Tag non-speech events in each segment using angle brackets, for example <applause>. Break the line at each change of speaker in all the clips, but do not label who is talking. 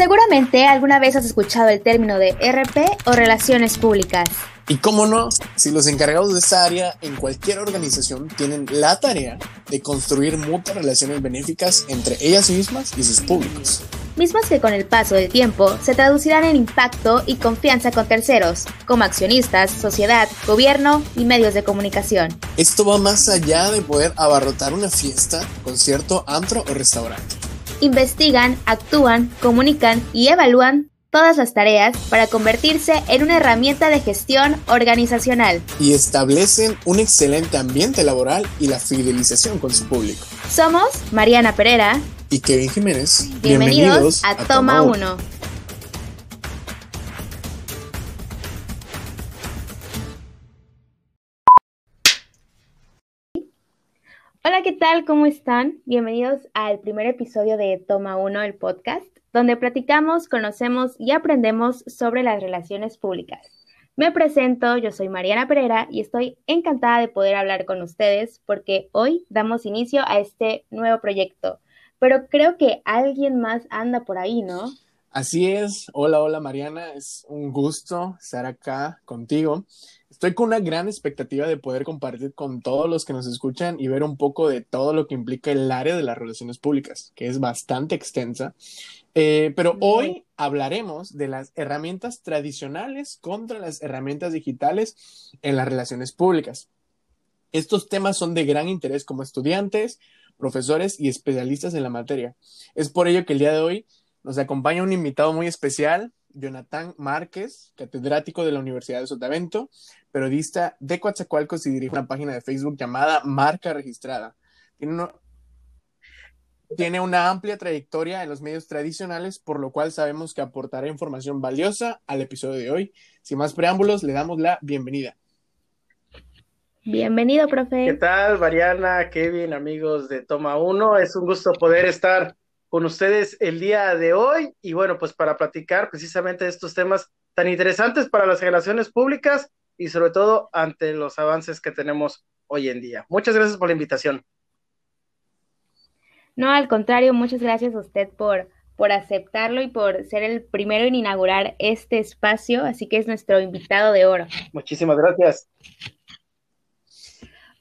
Seguramente alguna vez has escuchado el término de RP o relaciones públicas.
Y cómo no, si los encargados de esta área en cualquier organización tienen la tarea de construir mutuas relaciones benéficas entre ellas mismas y sus públicos.
Mismas que con el paso del tiempo se traducirán en impacto y confianza con terceros, como accionistas, sociedad, gobierno y medios de comunicación.
Esto va más allá de poder abarrotar una fiesta, concierto, antro o restaurante
investigan, actúan, comunican y evalúan todas las tareas para convertirse en una herramienta de gestión organizacional.
Y establecen un excelente ambiente laboral y la fidelización con su público.
Somos Mariana Pereira
y Kevin Jiménez.
Bienvenidos, a, Toma 1. Hola, ¿qué tal? ¿Cómo están? Bienvenidos al primer episodio de Toma 1, el podcast, donde platicamos, conocemos y aprendemos sobre las relaciones públicas. Me presento, yo soy Mariana Pereira y estoy encantada de poder hablar con ustedes porque hoy damos inicio a este nuevo proyecto. Pero creo que alguien más anda por ahí, ¿no?
Así es. Hola, hola Mariana. Es un gusto estar acá contigo. Estoy con una gran expectativa de poder compartir con todos los que nos escuchan y ver un poco de todo lo que implica el área de las relaciones públicas, que es bastante extensa. Eh, pero hoy hablaremos de las herramientas tradicionales contra las herramientas digitales en las relaciones públicas. Estos temas son de gran interés como estudiantes, profesores y especialistas en la materia. Es por ello que el día de hoy nos acompaña un invitado muy especial, Jonathan Márquez, catedrático de la Universidad de Sotavento, periodista de Coatzacoalcos y dirige una página de Facebook llamada Marca Registrada. Tiene, tiene una amplia trayectoria en los medios tradicionales, por lo cual sabemos que aportará información valiosa al episodio de hoy. Sin más preámbulos, le damos la bienvenida.
Bienvenido, profe.
¿Qué tal, Mariana, Kevin, amigos de Toma 1? Es un gusto poder estar con ustedes el día de hoy y bueno, pues para platicar precisamente de estos temas tan interesantes para las relaciones públicas y sobre todo ante los avances que tenemos hoy en día. Muchas gracias por la invitación.
No, al contrario, muchas gracias a usted por, por aceptarlo y por ser el primero en inaugurar este espacio, así que es nuestro invitado de oro.
Muchísimas gracias.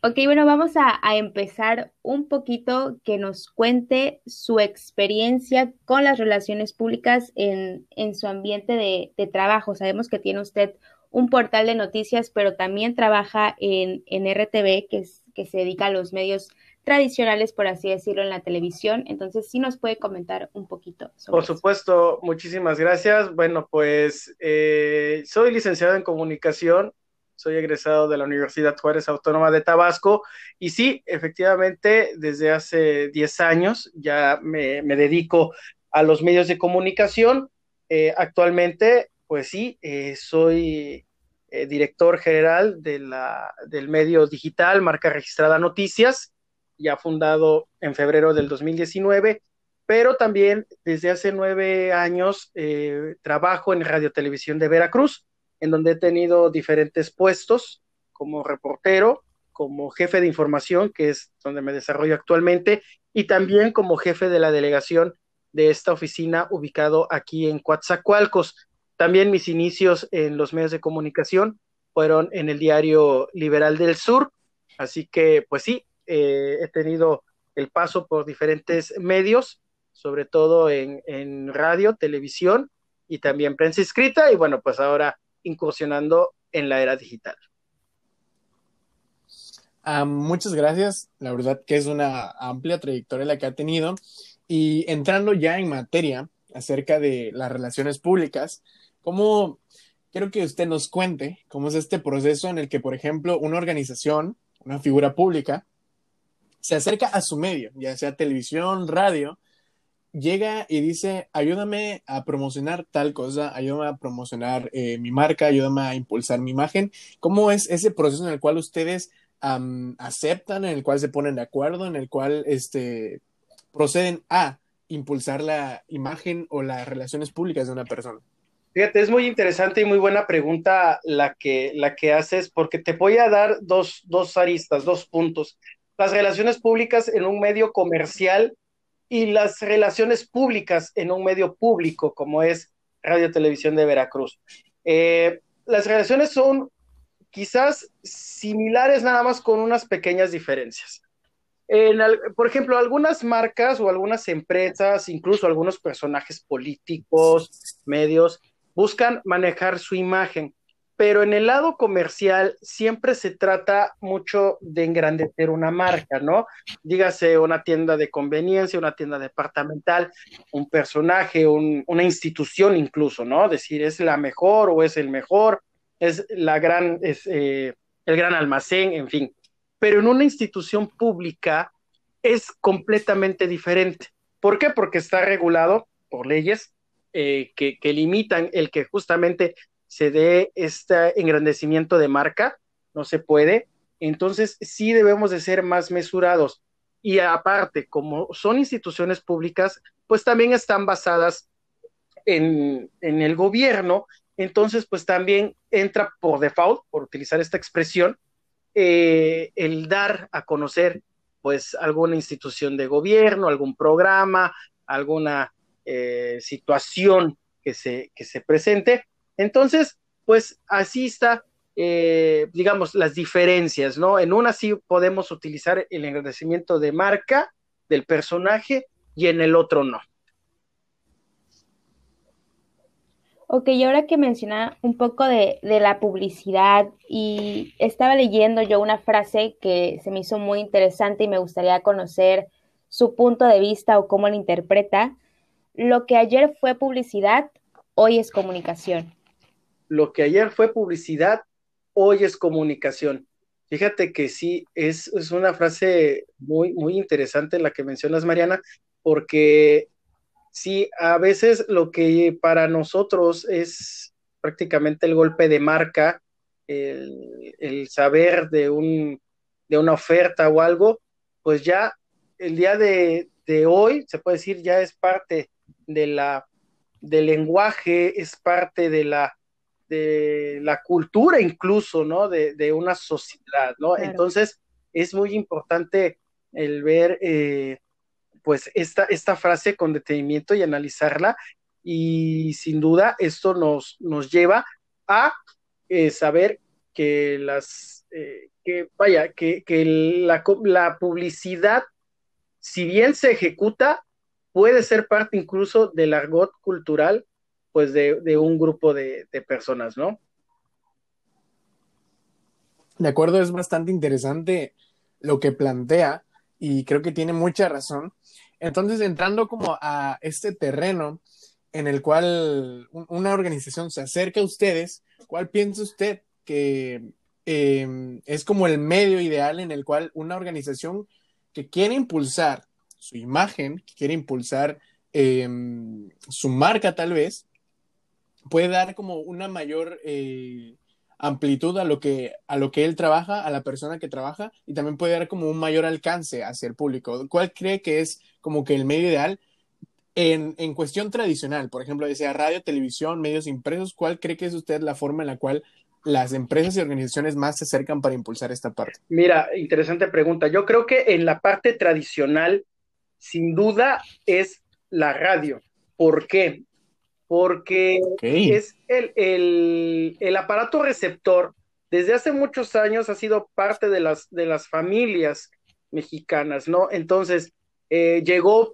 Ok, bueno, vamos a, empezar un poquito que nos cuente su experiencia con las relaciones públicas en, su ambiente de, trabajo. Sabemos que tiene usted un portal de noticias, pero también trabaja en, en RTV, que, es, que se dedica a los medios tradicionales, por así decirlo, en la televisión. Entonces, sí nos puede comentar un poquito.
Sobre por supuesto, muchísimas gracias. Bueno, pues eh, soy licenciado en comunicación soy egresado de la Universidad Juárez Autónoma de Tabasco y sí, efectivamente, desde hace 10 años ya me, dedico a los medios de comunicación. Eh, actualmente, pues sí, eh, soy eh, director general de la, del medio digital Marca Registrada Noticias, ya fundado en febrero del 2019 pero también desde hace nueve años trabajo en Radio Televisión de Veracruz en donde he tenido diferentes puestos como reportero, como jefe de información, que es donde me desarrollo actualmente, y también como jefe de la delegación de esta oficina ubicado aquí en Coatzacoalcos. También mis inicios en los medios de comunicación fueron en el diario Liberal del Sur, así que pues sí, eh, he tenido el paso por diferentes medios, sobre todo en, en radio, televisión y también prensa escrita, y bueno, pues ahora incursionando en la era digital.
Ah, muchas gracias. La verdad que es una amplia trayectoria la que ha tenido. Y entrando ya en materia acerca de las relaciones públicas, ¿cómo quiero que usted nos cuente cómo es este proceso en el que, por ejemplo, una organización, una figura pública, se acerca a su medio, ya sea televisión, radio, llega y dice, ayúdame a promocionar tal cosa, ayúdame a promocionar eh, mi marca, ayúdame a impulsar mi imagen. ¿Cómo es ese proceso en el cual ustedes aceptan, en el cual se ponen de acuerdo, en el cual este, proceden a impulsar la imagen o las relaciones públicas de una persona?
Fíjate, es muy interesante y muy buena pregunta la que, la que haces, porque te voy a dar dos, dos aristas, dos puntos. Las relaciones públicas en un medio comercial y las relaciones públicas en un medio público como es Radio Televisión de Veracruz. Eh, las relaciones son quizás similares nada más con unas pequeñas diferencias. por ejemplo, algunas marcas o algunas empresas, incluso algunos personajes políticos, medios, buscan manejar su imagen, pero en el lado comercial siempre se trata mucho de engrandecer una marca, ¿no? Dígase una tienda de conveniencia, una tienda departamental, un personaje, una institución incluso, ¿no? Decir, es la mejor o es el mejor, es la gran, es eh, el gran almacén, en fin. Pero en una institución pública es completamente diferente. ¿Por qué? Porque está regulado por leyes eh, que, que, limitan el que justamente se dé este engrandecimiento de marca, no se puede. Entonces sí debemos de ser más mesurados. Y aparte, como son instituciones públicas, pues también están basadas en, en el gobierno entonces pues también entra por default, por utilizar esta expresión, eh, el dar a conocer pues alguna institución de gobierno, algún programa, alguna eh, situación que se, que se presente. Entonces, pues así está, eh, digamos, las diferencias, ¿no? En una sí podemos utilizar el agradecimiento de marca del personaje y en el otro no.
Ok, y ahora que menciona un poco de, la publicidad y estaba leyendo yo una frase que se me hizo muy interesante y me gustaría conocer su punto de vista o cómo la interpreta. Lo que ayer fue publicidad, hoy es comunicación.
Lo que ayer fue publicidad, hoy es comunicación. Fíjate que sí, es, es una frase muy, muy interesante la que mencionas, Mariana, porque sí, a veces lo que para nosotros es prácticamente el golpe de marca, el, saber de, un, de una oferta o algo, pues ya el día de, hoy, se puede decir, ya es parte de la, del lenguaje, es parte de la, de la cultura incluso, ¿no? De, una sociedad, ¿no? Entonces, es muy importante el ver eh, pues esta, esta frase con detenimiento y analizarla y sin duda esto nos, nos lleva a eh, saber que las, eh, que vaya, que, la, la, publicidad, si bien se ejecuta, puede ser parte incluso del argot cultural, pues de, de un grupo de, de personas, ¿no?
De acuerdo, es bastante interesante lo que plantea y creo que tiene mucha razón. Entonces, entrando como a este terreno en el cual una organización se acerca a ustedes, ¿cuál piensa usted que em, es como el medio ideal en el cual una organización que quiere impulsar su imagen, que quiere impulsar em, su marca tal vez, puede dar como una mayor eh, amplitud a lo que a lo que él trabaja, a la persona que trabaja y también puede dar como un mayor alcance hacia el público. ¿Cuál cree que es como que el medio ideal en, en cuestión tradicional? Por ejemplo, decía radio, televisión, medios impresos, ¿cuál cree que es usted la forma en la cual las empresas y organizaciones más se acercan para impulsar esta parte?
Mira, interesante pregunta. Yo creo que en la parte tradicional, sin duda, es la radio. ¿Por qué? Porque es el, el, aparato receptor desde hace muchos años ha sido parte de las, de las familias mexicanas, ¿no? Entonces, eh, llegó,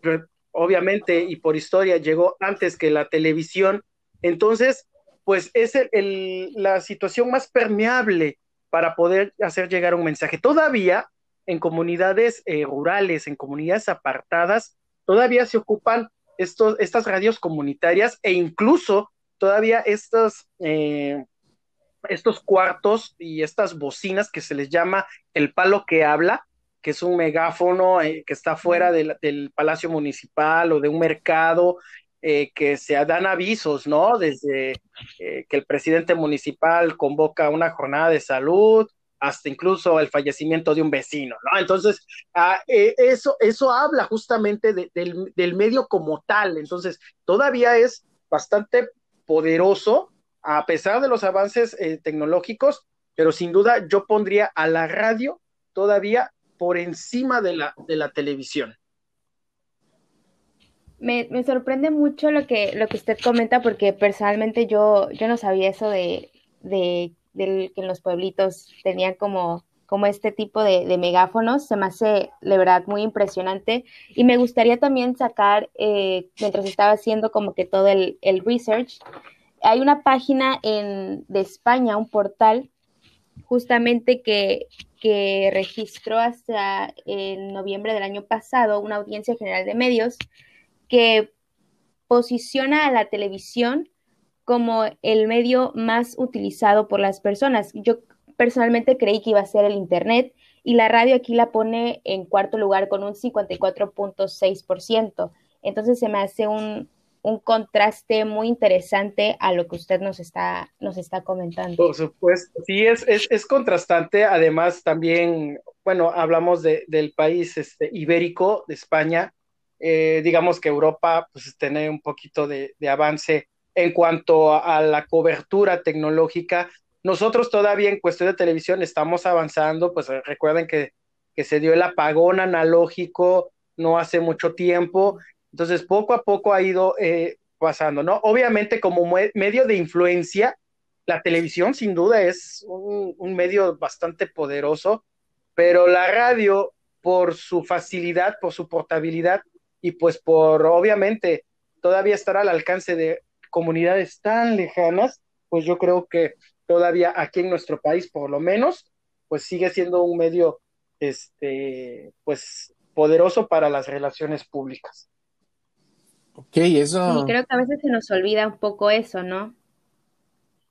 obviamente, y por historia, llegó antes que la televisión. Entonces, pues es el, la situación más permeable para poder hacer llegar un mensaje. Todavía en comunidades eh, rurales, en comunidades apartadas, todavía se ocupan estos, estas radios comunitarias e incluso todavía estos, eh, estos cuartos y estas bocinas que se les llama el palo que habla, que es un megáfono eh, que está fuera del, Palacio Municipal o de un mercado, eh, que se dan avisos, ¿no? Desde que el presidente municipal convoca una jornada de salud hasta incluso el fallecimiento de un vecino, ¿no? Entonces, ah, eh, eso, eso habla justamente del, medio como tal, entonces, todavía es bastante poderoso, a pesar de los avances eh, tecnológicos, pero sin duda yo pondría a la radio todavía por encima de la, de la televisión.
Me, me, sorprende mucho lo que, lo que usted comenta porque personalmente yo, yo no sabía eso de, de, de que en los pueblitos tenían como como este tipo de, megáfonos. Se me hace, de verdad, muy impresionante. Y me gustaría también sacar, eh, mientras estaba haciendo como que todo el, research, hay una página en, de España, un portal, justamente que, que registró hasta en noviembre del año pasado una audiencia general de medios que posiciona a la televisión como el medio más utilizado por las personas. Yo personalmente creí que iba a ser el Internet y la radio aquí la pone en cuarto lugar con un 54.6%. Entonces se me hace un, un, contraste muy interesante a lo que usted nos está, nos está comentando.
Por supuesto, sí, es, es, es contrastante. Además, también, bueno, hablamos de, del país este, ibérico, de España. Eh, digamos que Europa pues tiene un poquito de, de avance en cuanto a la cobertura tecnológica, nosotros todavía en cuestión de televisión estamos avanzando, pues recuerden que, se dio el apagón analógico no hace mucho tiempo, entonces poco a poco ha ido eh, pasando, ¿no? Obviamente como medio de influencia, la televisión sin duda es un, un medio bastante poderoso, pero la radio, por su facilidad, por su portabilidad y pues por obviamente todavía estar al alcance de comunidades tan lejanas, pues yo creo que todavía aquí en nuestro país, por lo menos, pues sigue siendo un medio, este, pues, poderoso para las relaciones públicas.
Ok, eso.
Sí, creo que a veces se nos olvida un poco eso, ¿no?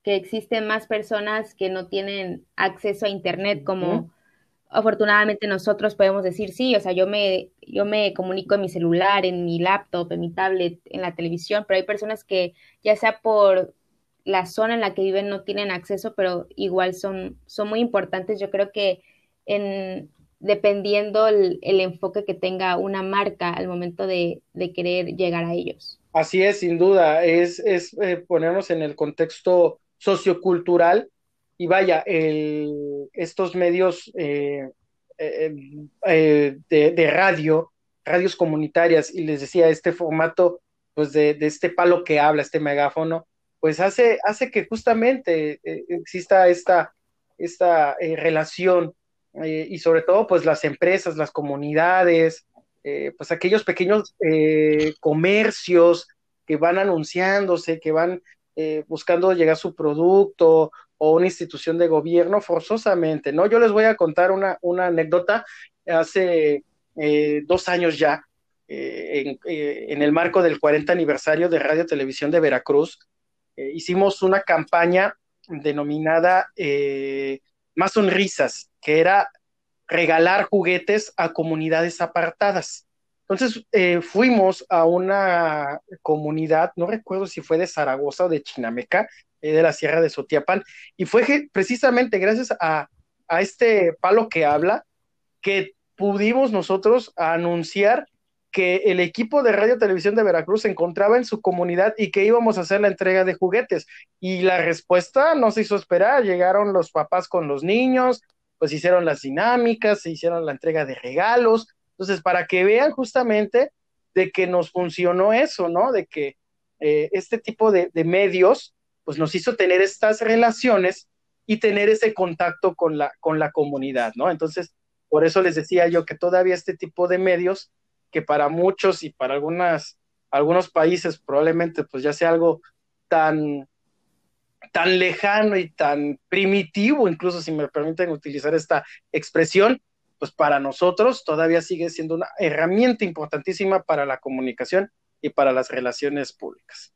Que existen más personas que no tienen acceso a Internet como afortunadamente nosotros podemos decir sí, o sea, yo me, yo me comunico en mi celular, en mi laptop, en mi tablet, en la televisión, pero hay personas que ya sea por la zona en la que viven no tienen acceso, pero igual son, son muy importantes. Yo creo que en, dependiendo el, enfoque que tenga una marca al momento de, querer llegar a ellos.
Así es, sin duda, es, es eh, ponernos en el contexto sociocultural y vaya, el, estos medios eh, eh, de, de, radio, radios comunitarias, y les decía, este formato, pues de, este palo que habla, este megáfono, pues hace, hace que justamente eh, exista esta, esta eh, relación eh, y sobre todo pues las empresas, las comunidades, pues aquellos pequeños comercios que van anunciándose, que van buscando llegar su producto o una institución de gobierno forzosamente, ¿no? Yo les voy a contar una, una anécdota hace dos años ya, en, en, el marco del 40 aniversario de Radio Televisión de Veracruz, eh, hicimos una campaña denominada eh, Más Sonrisas, que era regalar juguetes a comunidades apartadas. Entonces eh, fuimos a una comunidad, no recuerdo si fue de Zaragoza o de Chinameca, de la Sierra de Sotiapan, y fue precisamente gracias a, a este palo que habla que pudimos nosotros anunciar que el equipo de Radio Televisión de Veracruz se encontraba en su comunidad y que íbamos a hacer la entrega de juguetes. Y la respuesta no se hizo esperar, llegaron los papás con los niños, pues hicieron las dinámicas, se hicieron la entrega de regalos. Entonces, para que vean justamente de que nos funcionó eso, ¿no? De que eh, este tipo de medios, pues nos hizo tener estas relaciones y tener ese contacto con la, con la comunidad, ¿no? Entonces, por eso les decía yo que todavía este tipo de medios que para muchos y para algunas, algunos países probablemente pues ya sea algo tan, tan lejano y tan primitivo, incluso si me permiten utilizar esta expresión, pues para nosotros todavía sigue siendo una herramienta importantísima para la comunicación y para las relaciones públicas.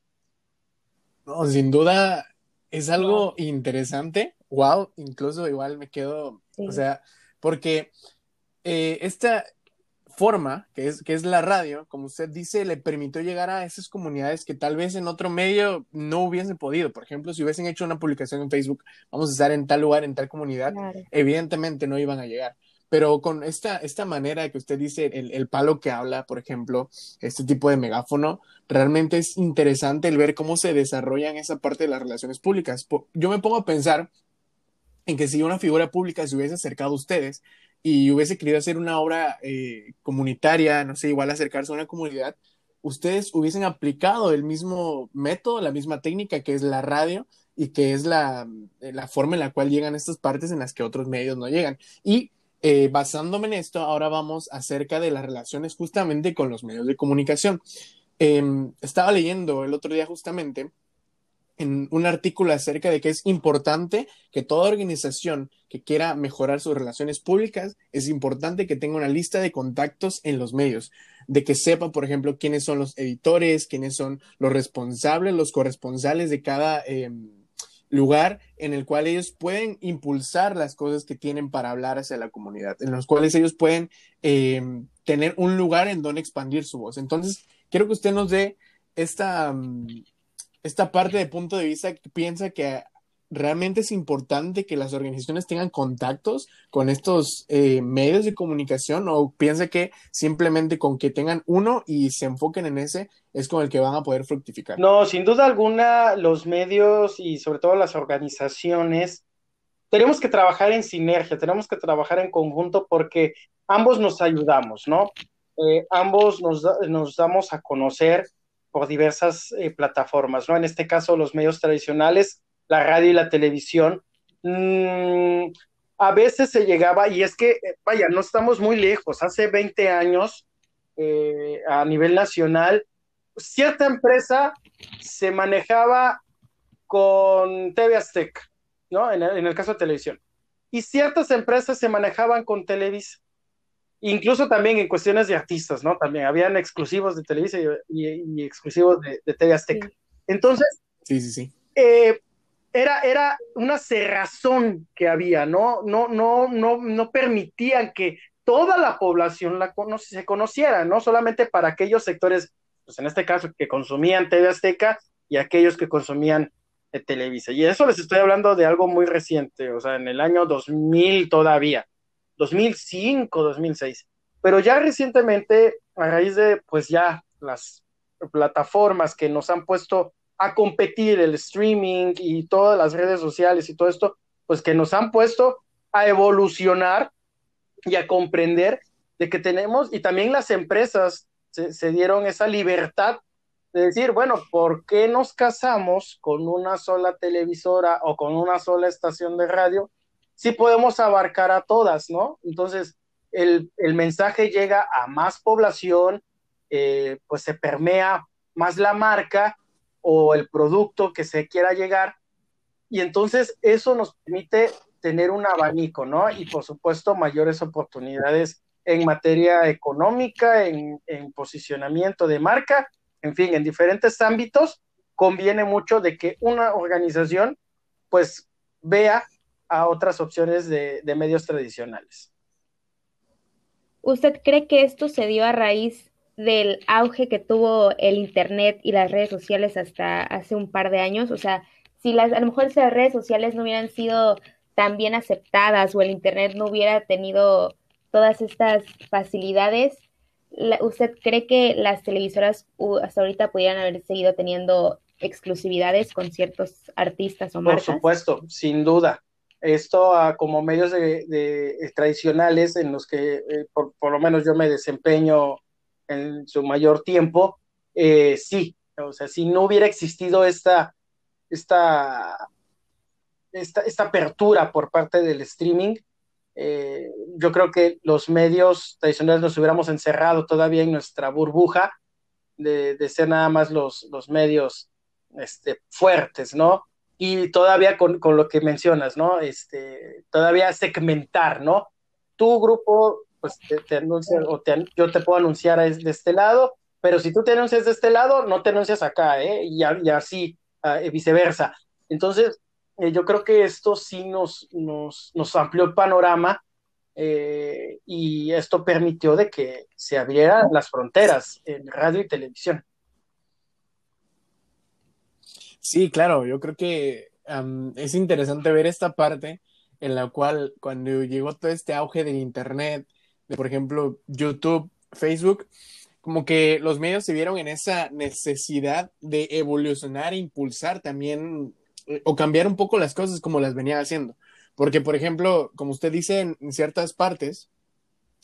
No, sin duda es algo interesante. Wow, incluso igual me quedo, o sea, porque eh, esta, forma, que es, que es la radio, como usted dice, le permitió llegar a esas comunidades que tal vez en otro medio no hubiesen podido. Por ejemplo, si hubiesen hecho una publicación en Facebook, vamos a estar en tal lugar, en tal comunidad, evidentemente no iban a llegar. Pero con esta, esta manera que usted dice, el, el, palo que habla, por ejemplo, este tipo de megáfono, realmente es interesante el ver cómo se desarrollan esa parte de las relaciones públicas. Yo me pongo a pensar en que si una figura pública se hubiese acercado a ustedes y hubiese querido hacer una obra eh, comunitaria, no sé, igual acercarse a una comunidad, ustedes hubiesen aplicado el mismo método, la misma técnica que es la radio y que es la, la forma en la cual llegan estas partes en las que otros medios no llegan. Y eh, basándome en esto, ahora vamos acerca de las relaciones justamente con los medios de comunicación. Em, estaba leyendo el otro día justamente en un artículo acerca de que es importante que toda organización que quiera mejorar sus relaciones públicas, es importante que tenga una lista de contactos en los medios, de que sepa, por ejemplo, quiénes son los editores, quiénes son los responsables, los corresponsales de cada em, lugar en el cual ellos pueden impulsar las cosas que tienen para hablar hacia la comunidad, en los cuales ellos pueden em, tener un lugar en donde expandir su voz. Entonces, quiero que usted nos dé esta, mm, esta parte de punto de vista que piensa que realmente es importante que las organizaciones tengan contactos con estos eh, medios de comunicación o piensa que simplemente con que tengan uno y se enfoquen en ese es con el que van a poder fructificar.
No, sin duda alguna los medios y sobre todo las organizaciones tenemos que trabajar en sinergia, tenemos que trabajar en conjunto porque ambos nos ayudamos, ¿no? Eh, ambos nos, nos, damos a conocer por diversas eh, plataformas, ¿no? En este caso, los medios tradicionales, la radio y la televisión. Mm, a veces se llegaba, y es que, eh, vaya, no estamos muy lejos, hace 20 años, a nivel nacional, cierta empresa se manejaba con TV Azteca, ¿no? En el, en el caso de televisión. Y ciertas empresas se manejaban con Televisa incluso también en cuestiones de artistas, ¿no? También habían exclusivos de Televisa y, exclusivos de, de, TV Azteca. Entonces,
sí, sí, sí.
Eh, era, era una cerrazón que había, ¿no? No, no, no, no permitían que toda la población la se conociera, ¿no? Solamente para aquellos sectores, pues en este caso, que consumían TV Azteca y aquellos que consumían eh, Televisa. Y eso les estoy hablando de algo muy reciente, o sea, en el año 2000 todavía. 2005, 2006. Pero ya recientemente, a raíz de, pues ya las plataformas que nos han puesto a competir, el streaming y todas las redes sociales y todo esto, pues que nos han puesto a evolucionar y a comprender de que tenemos, y también las empresas se, dieron esa libertad de decir, bueno, ¿por qué nos casamos con una sola televisora o con una sola estación de radio sí podemos abarcar a todas, ¿no? Entonces, el, mensaje llega a más población, eh, pues se permea más la marca o el producto que se quiera llegar, y entonces eso nos permite tener un abanico, ¿no? Y por supuesto, mayores oportunidades en materia económica, en, en posicionamiento de marca, en fin, en diferentes ámbitos, conviene mucho de que una organización pues vea a otras opciones de, medios tradicionales.
¿Usted cree que esto se dio a raíz del auge que tuvo el Internet y las redes sociales hasta hace un par de años? O sea, si las, a lo mejor las redes sociales no hubieran sido tan bien aceptadas o el Internet no hubiera tenido todas estas facilidades, ¿usted cree que las televisoras hasta ahorita pudieran haber seguido teniendo exclusividades con ciertos artistas o marcas?
Por supuesto, sin duda esto como medios de, tradicionales en los que eh, por, lo menos yo me desempeño en su mayor tiempo, eh, sí, o sea, si no hubiera existido esta, esta, esta, apertura por parte del streaming, eh, yo creo que los medios tradicionales nos hubiéramos encerrado todavía en nuestra burbuja de, de ser nada más los, los medios este, fuertes, ¿no? y todavía con, lo que mencionas, ¿no? Este, todavía segmentar, ¿no? Tu grupo, pues te, anuncia, o yo te puedo anunciar de este lado, pero si tú te anuncias de este lado, no te anuncias acá, ¿eh? Y, así, ah, viceversa. Entonces, eh, yo creo que esto sí nos, nos, nos amplió el panorama eh, y esto permitió de que se abrieran las fronteras en radio y televisión.
Sí, claro, yo creo que es interesante ver esta parte en la cual cuando llegó todo este auge del Internet, de por ejemplo YouTube, Facebook, como que los medios se vieron en esa necesidad de evolucionar e impulsar también eh, o cambiar un poco las cosas como las venía haciendo. Porque, por ejemplo, como usted dice en, ciertas partes,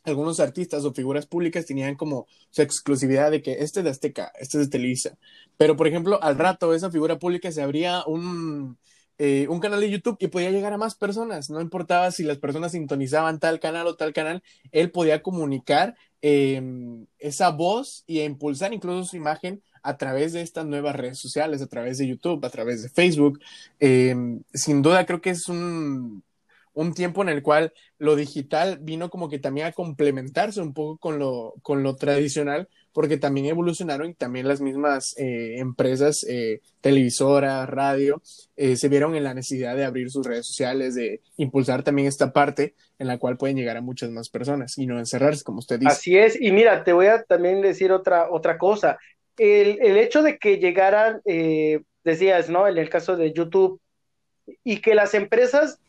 algunos artistas o figuras públicas tenían como su exclusividad de que este es de Azteca, este es de Televisa. Pero, por ejemplo, al rato esa figura pública se abría un, eh, un canal de YouTube y podía llegar a más personas. No importaba si las personas sintonizaban tal canal o tal canal, él podía comunicar em, esa voz y impulsar incluso su imagen a través de estas nuevas redes sociales, a través de YouTube, a través de Facebook. Em, sin duda creo que es un un tiempo en el cual lo digital vino como que también a complementarse un poco con lo, con lo tradicional, porque también evolucionaron y también las mismas eh, empresas, eh, televisoras, radio, eh, se vieron en la necesidad de abrir sus redes sociales, de impulsar también esta parte en la cual pueden llegar a muchas más personas y no encerrarse, como usted dice.
Así es, y mira, te voy a también decir otra, otra cosa. El, el hecho de que llegaran, decías, ¿no? En el caso de YouTube, y que las empresas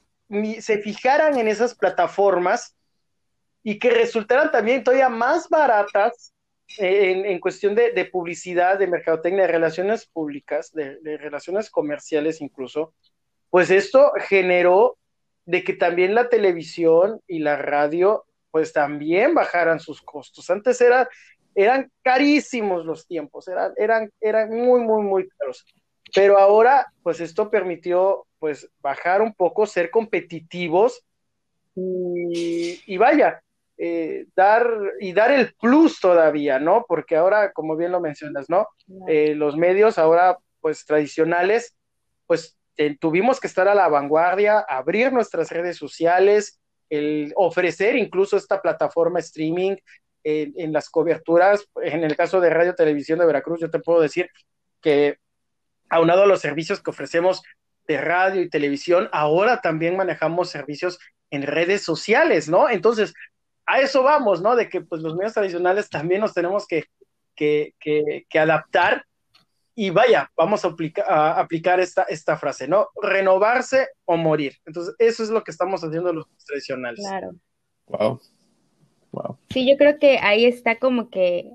se fijaran en esas plataformas y que resultaran también todavía más baratas en, cuestión de, publicidad, de mercadotecnia, de relaciones públicas, de, relaciones comerciales incluso, pues esto generó de que también la televisión y la radio pues también bajaran sus costos. Antes era, eran carísimos los tiempos, eran, eran, eran muy, muy, muy caros. Pero ahora, pues esto permitió pues bajar un poco, ser competitivos y, vaya, eh, dar y dar el plus todavía, ¿no? Porque ahora, como bien lo mencionas, ¿no? Eh, los medios ahora, pues tradicionales, pues tuvimos que estar a la vanguardia, abrir nuestras redes sociales, el ofrecer incluso esta plataforma streaming en, en las coberturas. En el caso de Radio Televisión de Veracruz, yo te puedo decir que aunado a los servicios que ofrecemos de radio y televisión, ahora también manejamos servicios en redes sociales, ¿no? Entonces, a eso vamos, ¿no? De que pues los medios tradicionales también nos tenemos que, que, que, adaptar y vaya, vamos a, a, aplicar esta, esta frase, ¿no? Renovarse o morir. Entonces, eso es lo que estamos haciendo los tradicionales.
Claro.
Wow. Wow.
Sí, yo creo que ahí está como que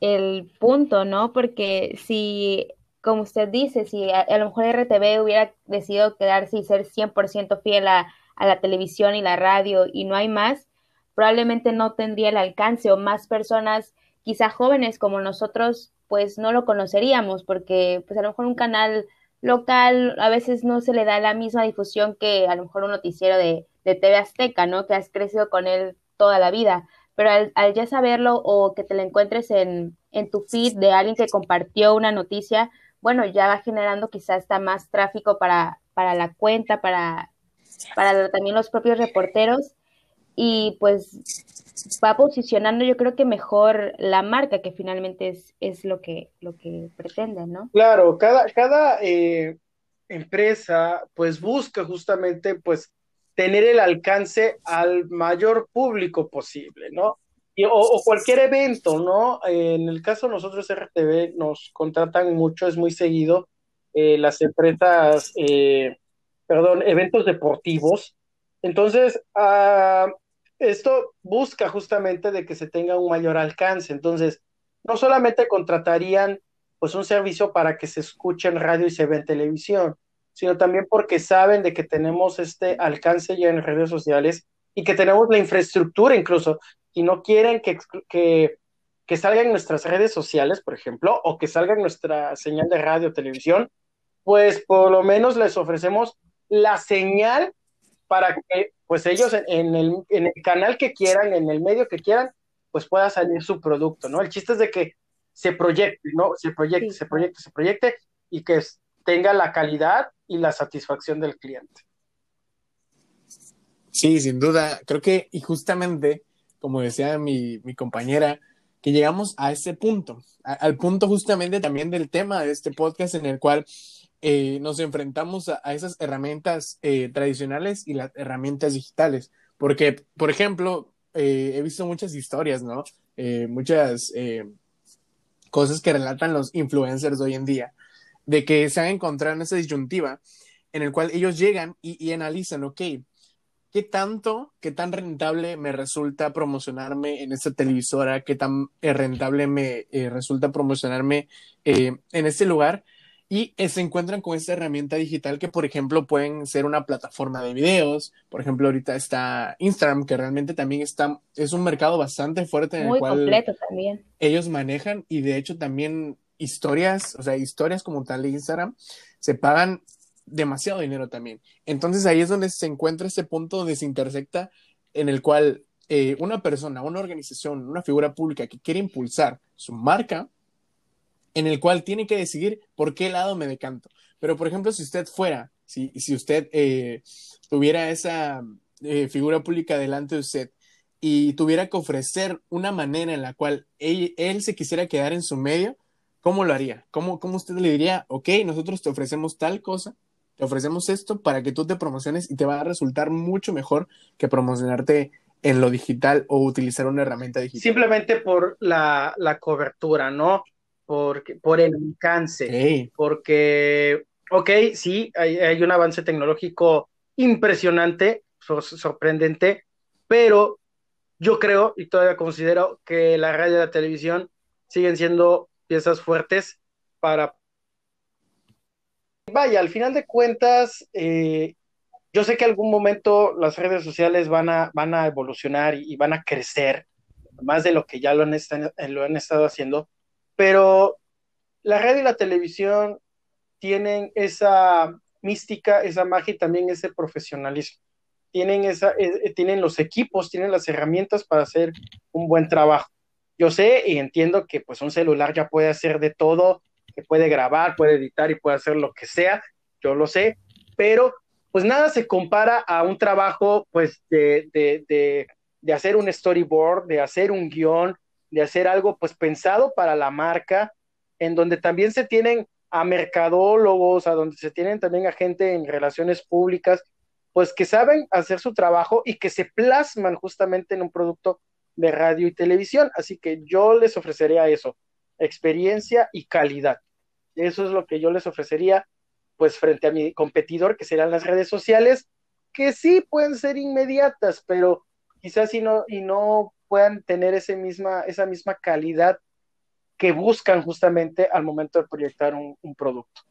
el punto, ¿no? Porque si como usted dice, si a, lo mejor RTV hubiera decidido quedarse y ser 100% fiel a, la televisión y la radio y no hay más, probablemente no tendría el alcance o más personas, quizá jóvenes como nosotros, pues no lo conoceríamos porque pues a lo mejor un canal local a veces no se le da la misma difusión que a lo mejor un noticiero de, de TV Azteca, ¿no? Que has crecido con él toda la vida. Pero al, al ya saberlo o que te lo encuentres en, en tu feed de alguien que compartió una noticia, bueno, ya va generando quizás está más tráfico para, para la cuenta, para, para también los propios reporteros y pues va posicionando yo creo que mejor la marca que finalmente es, es lo que lo que pretende, ¿no?
Claro, cada, cada eh, empresa pues busca justamente pues tener el alcance al mayor público posible, ¿no? O, cualquier evento, ¿no? en el caso de nosotros RTV nos contratan mucho, es muy seguido eh, las empresas, eh, perdón, eventos deportivos. Entonces, ah, esto busca justamente de que se tenga un mayor alcance. Entonces, no solamente contratarían pues un servicio para que se escuche en radio y se ve en televisión, sino también porque saben de que tenemos este alcance ya en redes sociales y que tenemos la infraestructura incluso y no quieren que, que, que salga en nuestras redes sociales, por ejemplo, o que salga en nuestra señal de radio o televisión, pues por lo menos les ofrecemos la señal para que pues ellos en, el, en el canal que quieran, en el medio que quieran, pues pueda salir su producto, ¿no? El chiste es de que se proyecte, ¿no? Se proyecte, se proyecte, se proyecte y que tenga la calidad y la satisfacción del cliente.
Sí, sin duda. Creo que, y justamente como decía mi, mi compañera, que llegamos a ese punto, al punto justamente también del tema de este podcast en el cual eh, nos enfrentamos a, esas herramientas eh, tradicionales y las herramientas digitales. Porque, por ejemplo, eh, he visto muchas historias, ¿no? muchas cosas que relatan los influencers hoy en día, de que se han encontrado en esa disyuntiva en el cual ellos llegan y, y analizan, ok, ¿qué tanto, qué tan rentable me resulta promocionarme en esta televisora? ¿Qué tan eh, rentable me eh, resulta promocionarme eh, en este lugar? y se encuentran con esta herramienta digital que, por ejemplo, pueden ser una plataforma de videos. Por ejemplo, ahorita está Instagram, que realmente también está, es un mercado bastante fuerte en
Muy
el cual
completo también.
ellos manejan y de hecho también historias, o sea, historias como tal de Instagram, se pagan demasiado dinero también. Entonces ahí es donde se encuentra ese punto donde se intersecta en el cual eh, una persona, una organización, una figura pública que quiere impulsar su marca, en el cual tiene que decidir por qué lado me decanto. Pero, por ejemplo, si usted fuera, si, si usted eh, tuviera esa eh, figura pública delante de usted y tuviera que ofrecer una manera en la cual él, se quisiera quedar en su medio, ¿cómo lo haría? ¿Cómo, ¿Cómo usted le diría, ok, nosotros te ofrecemos tal cosa, te ofrecemos esto para que tú te promociones y te va a resultar mucho mejor que promocionarte en lo digital o utilizar una herramienta digital?
Simplemente por la, la cobertura, ¿no? por, por el alcance, porque, ok, sí, hay, hay un avance tecnológico impresionante, sor- sorprendente, pero yo creo y todavía considero que la radio y la televisión siguen siendo piezas fuertes para... Vaya, al final de cuentas, eh, yo sé que algún momento las redes sociales van a, van a evolucionar y, van a crecer más de lo que ya lo han, esta- lo han estado haciendo, pero la radio y la televisión tienen esa mística, esa magia y también ese profesionalismo. Tienen, esa, eh, eh, tienen los equipos, tienen las herramientas para hacer un buen trabajo. Yo sé y entiendo que pues un celular ya puede hacer de todo, puede grabar, puede editar y puede hacer lo que sea, yo lo sé, pero pues nada se compara a un trabajo pues de, de, de, de hacer un storyboard, de hacer un guion, de hacer algo pues pensado para la marca, en donde también se tienen a mercadólogos, a donde se tienen también a gente en relaciones públicas, pues que saben hacer su trabajo y que se plasman justamente en un producto de radio y televisión. Así que yo les ofrecería eso, experiencia y calidad. Eso es lo que yo les ofrecería, pues frente a mi competidor, que serán las redes sociales, que sí pueden ser inmediatas, pero quizás y no, y no puedan tener ese misma, esa misma calidad que buscan justamente al momento de proyectar un, producto.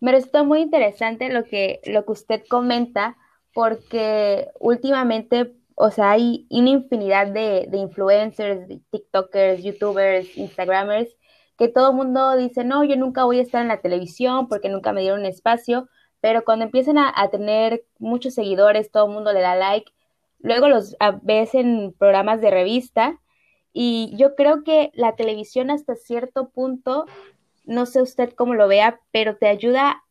Me resulta muy interesante lo que, lo que usted comenta, porque últimamente, o sea, hay una infinidad de, de influencers, de TikTokers, YouTubers, Instagramers, que todo el mundo dice, no, yo nunca voy a estar en la televisión porque nunca me dieron espacio, pero cuando empiezan a, tener muchos seguidores, todo el mundo le da like, luego los ves en programas de revista y yo creo que la televisión hasta cierto punto no sé usted cómo lo vea, pero te ayuda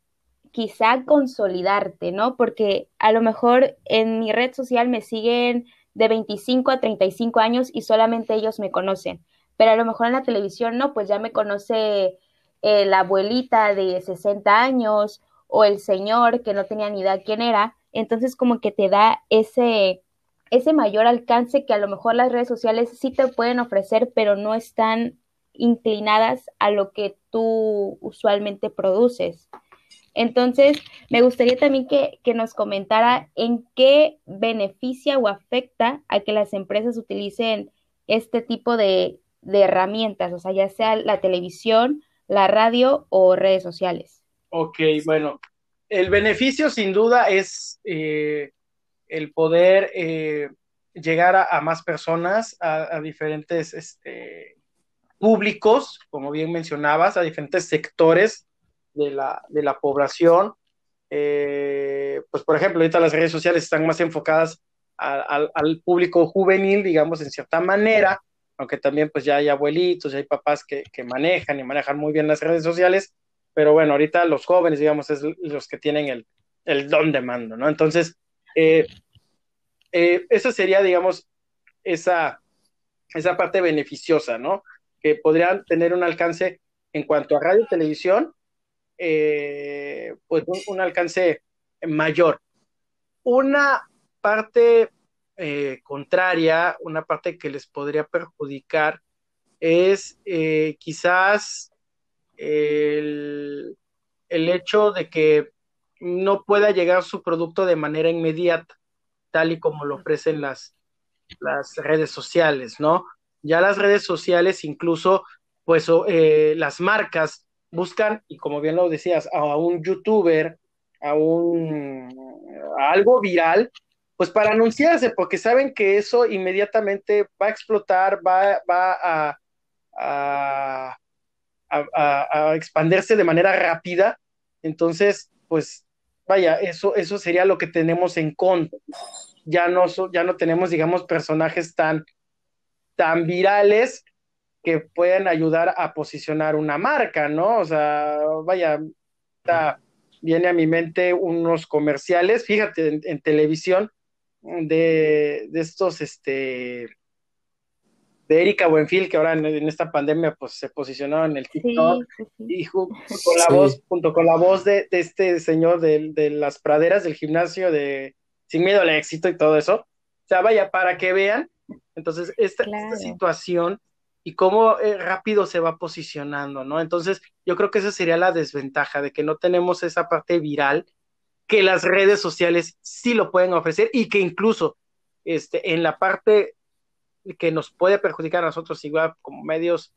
quizá a consolidarte, ¿no? Porque a lo mejor en mi red social me siguen de 25 a 35 años y solamente ellos me conocen, pero a lo mejor en la televisión no, pues ya me conoce eh, la abuelita de 60 años o el señor que no tenía ni idea quién era, entonces como que te da ese ese mayor alcance que a lo mejor las redes sociales sí te pueden ofrecer, pero no están inclinadas a lo que tú usualmente produces. Entonces, me gustaría también que, que, nos comentara en qué beneficia o afecta a que las empresas utilicen este tipo de, de herramientas, o sea, ya sea la televisión, la radio o redes sociales.
Ok, bueno, el beneficio sin duda es eh, el poder eh, llegar a, más personas, a, diferentes este, públicos, como bien mencionabas, a diferentes sectores de la, de la población. Eh, pues, por ejemplo, ahorita las redes sociales están más enfocadas al público juvenil, digamos, en cierta manera, aunque también pues ya hay abuelitos, ya hay papás que, manejan y manejan muy bien las redes sociales, pero bueno, ahorita los jóvenes, digamos, es los que tienen el, el don de mando, ¿no? Entonces, eh, eh, esa sería, digamos, esa, esa parte beneficiosa, ¿no? Que podrían tener un alcance en cuanto a radio y televisión, eh, pues un, alcance mayor. Una parte eh, contraria, una parte que les podría perjudicar es eh, quizás el, el hecho de que no pueda llegar su producto de manera inmediata, tal y como lo ofrecen las, las redes sociales, ¿no? Ya las redes sociales, incluso, pues eh, las marcas buscan, y como bien lo decías, a un youtuber, a un a algo viral, pues para anunciarse, porque saben que eso inmediatamente va a explotar, va, va a, expandirse de manera rápida. Entonces, pues vaya, eso, eso sería lo que tenemos en contra. Ya no, ya no tenemos, digamos, personajes tan, tan virales que pueden ayudar a posicionar una marca, ¿no? O sea, vaya, viene a mi mente unos comerciales, fíjate, en, televisión, de, de, estos, este, de Erika Buenfil, que ahora en, esta pandemia pues se posicionó en el TikTok, y junto con la voz, junto con la voz de, de este señor de, de, las praderas del gimnasio de Sin Miedo al Éxito y todo eso. O sea, vaya, para que vean, entonces, esta, esta situación y cómo eh, rápido se va posicionando, ¿no? Entonces, yo creo que esa sería la desventaja de que no tenemos esa parte viral que las redes sociales sí lo pueden ofrecer y que incluso este, en la parte que nos puede perjudicar a nosotros igual como medios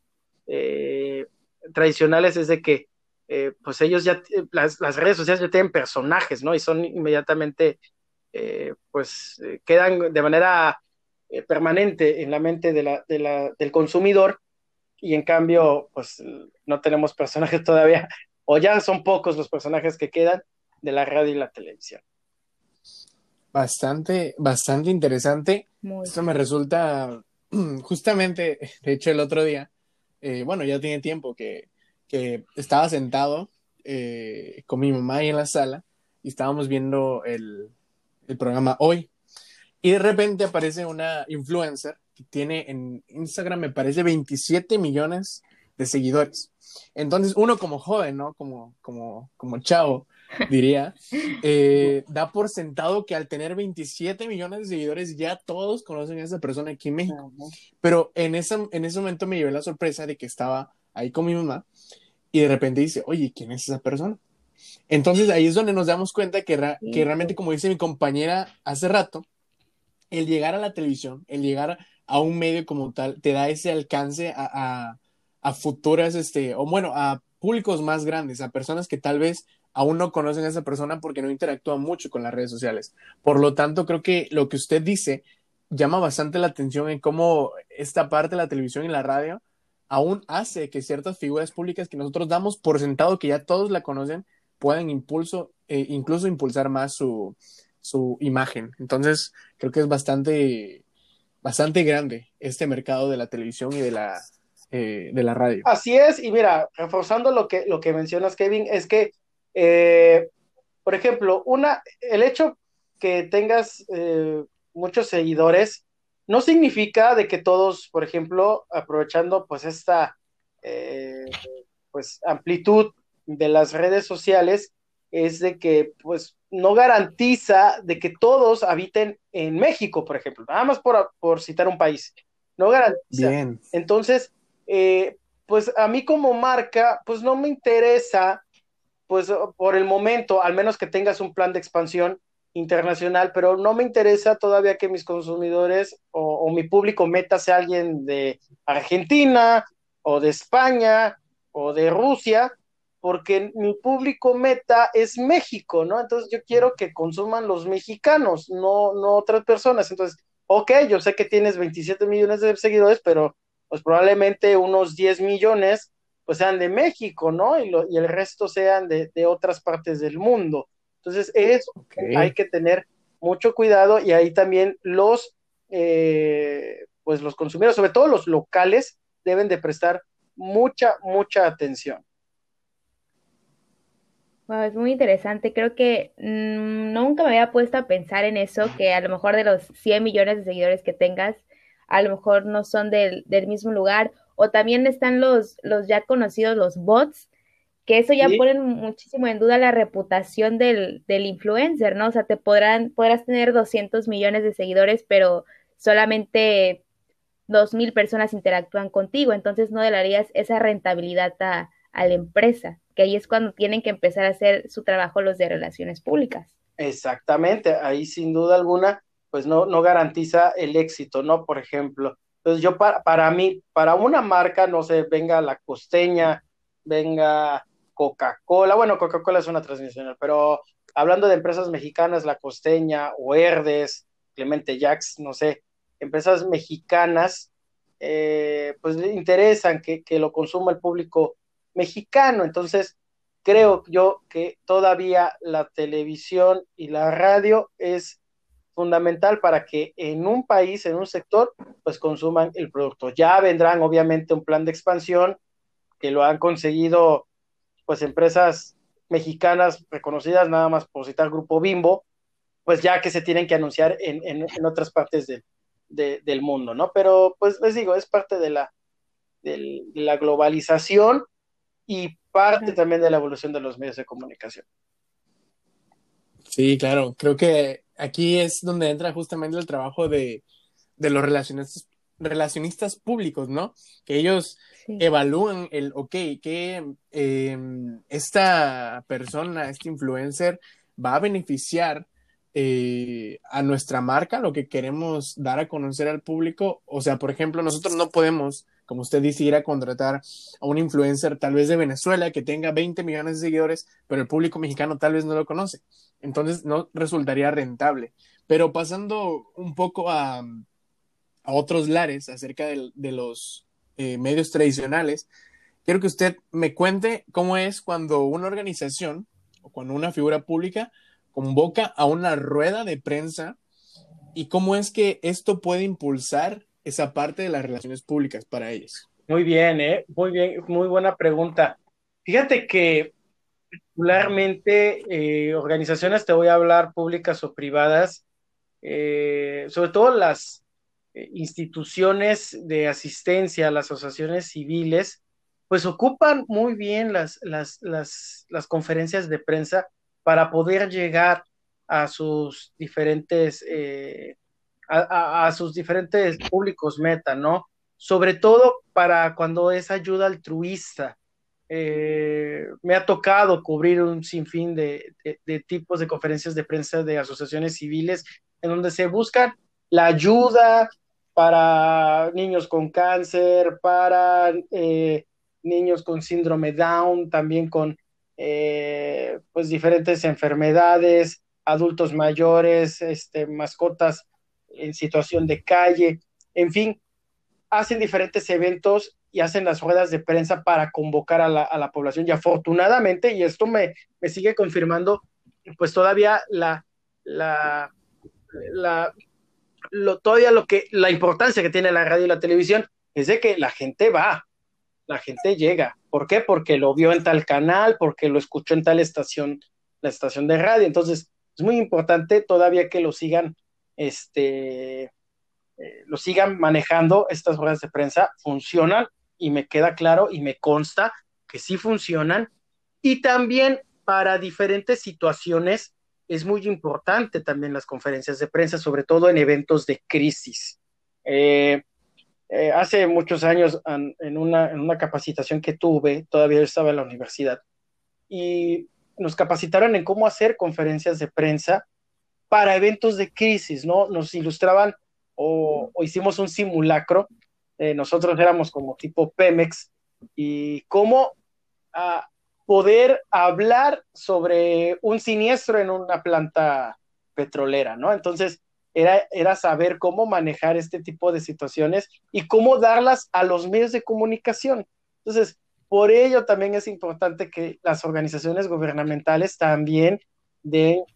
eh, tradicionales es de que eh, pues ellos ya, las, las, redes sociales ya tienen personajes, ¿no? Y son inmediatamente, eh, pues quedan de manera permanente en la mente de la, del consumidor y en cambio, pues no tenemos personajes todavía, <laughs> o ya son pocos los personajes que quedan de la radio y la televisión.
Bastante, bastante interesante. Esto me resulta <clears throat> justamente, de hecho, el otro día, eh, bueno, ya tiene tiempo que, que estaba sentado eh, con mi mamá ahí en la sala y estábamos viendo el, el programa hoy. Y de repente aparece una influencer que tiene en Instagram, me parece, 27 millones de seguidores. Entonces, uno como joven, ¿no? Como, como, como chavo, diría, eh, da por sentado que al tener 27 millones de seguidores ya todos conocen a esa persona aquí en México. Pero en ese, en ese momento me llevé la sorpresa de que estaba ahí con mi mamá y de repente dice, oye, ¿quién es esa persona? Entonces ahí es donde nos damos cuenta que, que realmente, como dice mi compañera hace rato, el llegar a la televisión, el llegar a un medio como tal, te da ese alcance a, a, a futuras, este, o bueno, a públicos más grandes, a personas que tal vez aún no conocen a esa persona porque no interactúan mucho con las redes sociales. Por lo tanto, creo que lo que usted dice llama bastante la atención en cómo esta parte de la televisión y la radio aún hace que ciertas figuras públicas que nosotros damos por sentado que ya todos la conocen puedan eh, incluso impulsar más su, su imagen. Entonces, creo que es bastante, bastante grande este mercado de la televisión y de la, eh, de la radio.
Así es, y mira, reforzando lo que, lo que mencionas, Kevin, es que eh, por ejemplo, una, el hecho que tengas eh, muchos seguidores no significa de que todos, por ejemplo, aprovechando pues esta eh, pues amplitud de las redes sociales, es de que pues no garantiza de que todos habiten en México, por ejemplo, nada más por, por citar un país. No garantiza. Bien. Entonces, pues a mí como marca, pues no me interesa pues por el momento, al menos que tengas un plan de expansión internacional, pero no me interesa todavía que mis consumidores o, mi público meta sea alguien de Argentina o de España o de Rusia, porque mi público meta es México, ¿no? Entonces yo quiero que consuman los mexicanos, no, no otras personas. Entonces, ok, yo sé que tienes 27 millones de seguidores, pero pues probablemente unos 10 millones pues sean de México, ¿no? Y, y el resto sean de, de, otras partes del mundo. Entonces, eso hay que tener mucho cuidado y ahí también los, eh, pues los consumidores, sobre todo los locales, deben de prestar mucha, mucha atención.
Wow, es muy interesante. Creo que mmm, nunca me había puesto a pensar en eso, que a lo mejor de los 100 millones de seguidores que tengas, a lo mejor no son del, del mismo lugar o también están los, los ya conocidos, los bots, que eso ya ponen muchísimo en duda la reputación del, del influencer, ¿no? O sea, te podrán, podrás tener 200 millones de seguidores, pero solamente 2.000 personas interactúan contigo, entonces no darías esa rentabilidad a, a la empresa, que ahí es cuando tienen que empezar a hacer su trabajo los de relaciones públicas.
Exactamente, ahí sin duda alguna, pues no, no garantiza el éxito, ¿no? Por ejemplo, entonces yo para, para mí, para una marca, no sé, venga la costeña venga Coca-Cola, bueno, Coca-Cola es una transnacional, pero hablando de empresas mexicanas, La Costeña o Herdes, Clemente Jax, no sé, empresas mexicanas, eh, pues le interesan que, que lo consuma el público mexicano. Entonces, creo yo que todavía la televisión y la radio es fundamental para que en un país, en un sector, pues consuman el producto. Ya vendrán obviamente un plan de expansión que lo han conseguido pues empresas mexicanas reconocidas, nada más por citar Grupo Bimbo, pues ya que se tienen que anunciar en, en, otras partes del mundo, ¿no? Pero pues les digo, es parte de la, de la globalización y parte también de la evolución de los medios de comunicación.
Sí, claro, creo que aquí es donde entra justamente el trabajo de, los relacionistas, relacionistas públicos, ¿no? Que ellos evalúan el, ok, que em, esta persona, este influencer, va a beneficiar eh, a nuestra marca, lo que queremos dar a conocer al público. O sea, por ejemplo, nosotros no podemos como usted dice, ir a contratar a un influencer tal vez de Venezuela que tenga 20 millones de seguidores, pero el público mexicano tal vez no lo conoce. Entonces no resultaría rentable. Pero pasando un poco a, a otros lares acerca de, los eh, medios tradicionales, quiero que usted me cuente cómo es cuando una organización o cuando una figura pública convoca a una rueda de prensa y cómo es que esto puede impulsar esa parte de las relaciones públicas para ellos?
Muy bien, ¿eh? Muy bien, muy buena pregunta. Fíjate que particularmente eh, organizaciones, te voy a hablar públicas o privadas, eh, sobre todo las eh, instituciones de asistencia, las asociaciones civiles, pues ocupan muy bien las, las, las, las conferencias de prensa para poder llegar a sus diferentes a, sus diferentes públicos meta, ¿no? Sobre todo para cuando es ayuda altruista. Eh, me ha tocado cubrir un sinfín de, tipos de conferencias de prensa de asociaciones civiles en donde se busca la ayuda para niños con cáncer, para eh, niños con síndrome Down, también con eh, pues diferentes enfermedades, adultos mayores, este, mascotas en situación de calle, en fin, hacen diferentes eventos y hacen las ruedas de prensa para convocar a la, población. Y afortunadamente, y esto me, me sigue confirmando, pues todavía la, la, la, lo, todavía lo que, la importancia que tiene la radio y la televisión es de que la gente va, la gente llega. ¿Por qué? Porque lo vio en tal canal, porque lo escuchó en tal estación, la estación de radio. Entonces, es muy importante todavía que lo sigan este, eh, lo sigan manejando, estas ruedas de prensa funcionan y me queda claro y me consta que sí funcionan. Y también para diferentes situaciones es muy importante también las conferencias de prensa, sobre todo en eventos de crisis. Eh, eh, hace muchos años, en una, en una capacitación que tuve, todavía estaba en la universidad, y nos capacitaron en cómo hacer conferencias de prensa para eventos de crisis, ¿no? Nos ilustraban o, hicimos un simulacro, eh, nosotros éramos como tipo Pemex, y cómo ah, poder hablar sobre un siniestro en una planta petrolera, ¿no? Entonces, era, era saber cómo manejar este tipo de situaciones y cómo darlas a los medios de comunicación. Entonces, por ello también es importante que las organizaciones gubernamentales también den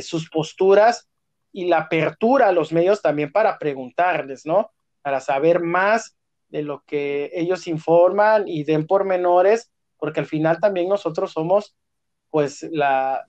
sus posturas y la apertura a los medios también para preguntarles, ¿no? Para saber más de lo que ellos informan y den pormenores, porque al final también nosotros somos, pues, la,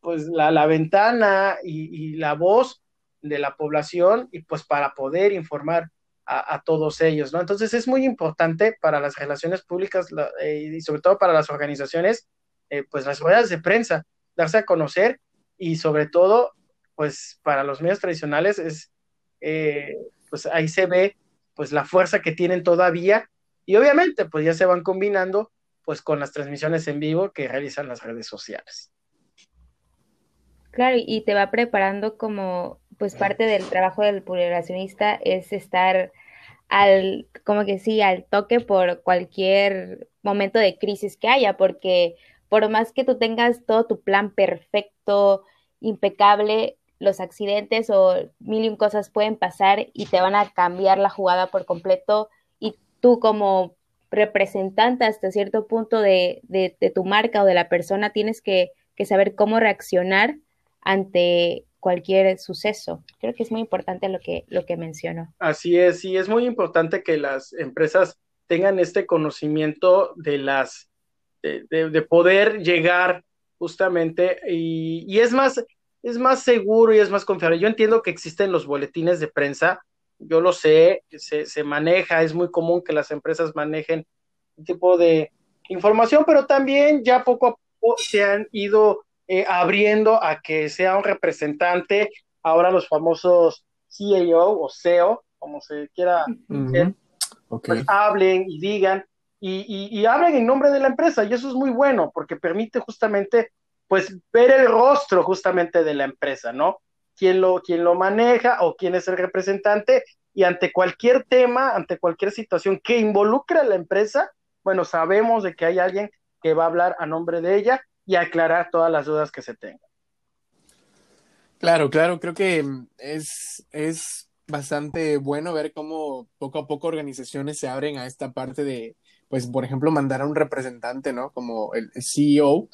pues, la, ventana y, la voz de la población y pues para poder informar a, todos ellos, ¿no? Entonces es muy importante para las relaciones públicas eh, y sobre todo para las organizaciones, eh, pues las ruedas de prensa, darse a conocer y sobre todo, pues para los medios tradicionales es, eh, pues ahí se ve pues la fuerza que tienen todavía y obviamente pues ya se van combinando pues con las transmisiones en vivo que realizan las redes sociales.
Claro, y te va preparando como pues parte del trabajo del publicacionista es estar al, como que sí, al toque por cualquier momento de crisis que haya, porque por más que tú tengas todo tu plan perfecto, impecable, los accidentes o mil y cosas pueden pasar y te van a cambiar la jugada por completo y tú como representante hasta cierto punto de, tu marca o de la persona tienes que, que saber cómo reaccionar ante cualquier suceso. Creo que es muy importante lo que, lo que mencionó.
Así es, y es muy importante que las empresas tengan este conocimiento de las, de, poder llegar justamente, y, es más, es más seguro y es más confiable. Yo entiendo que existen los boletines de prensa, yo lo sé, se, se maneja, es muy común que las empresas manejen un tipo de información, pero también ya poco a poco se han ido eh, abriendo a que sea un representante, ahora los famosos CEO o CEO, como se quiera, pues, hablen y digan, y, hablen en nombre de la empresa, y eso es muy bueno, porque permite justamente, pues, ver el rostro justamente de la empresa, ¿no? Quién lo, quién lo maneja o quién es el representante, y ante cualquier tema, ante cualquier situación que involucre a la empresa, bueno, sabemos de que hay alguien que va a hablar a nombre de ella y aclarar todas las dudas que se tengan.
Claro, claro, creo que mm, es, es bastante bueno ver cómo poco a poco organizaciones se abren a esta parte de, pues, por ejemplo, mandar a un representante, ¿no? Como el CEO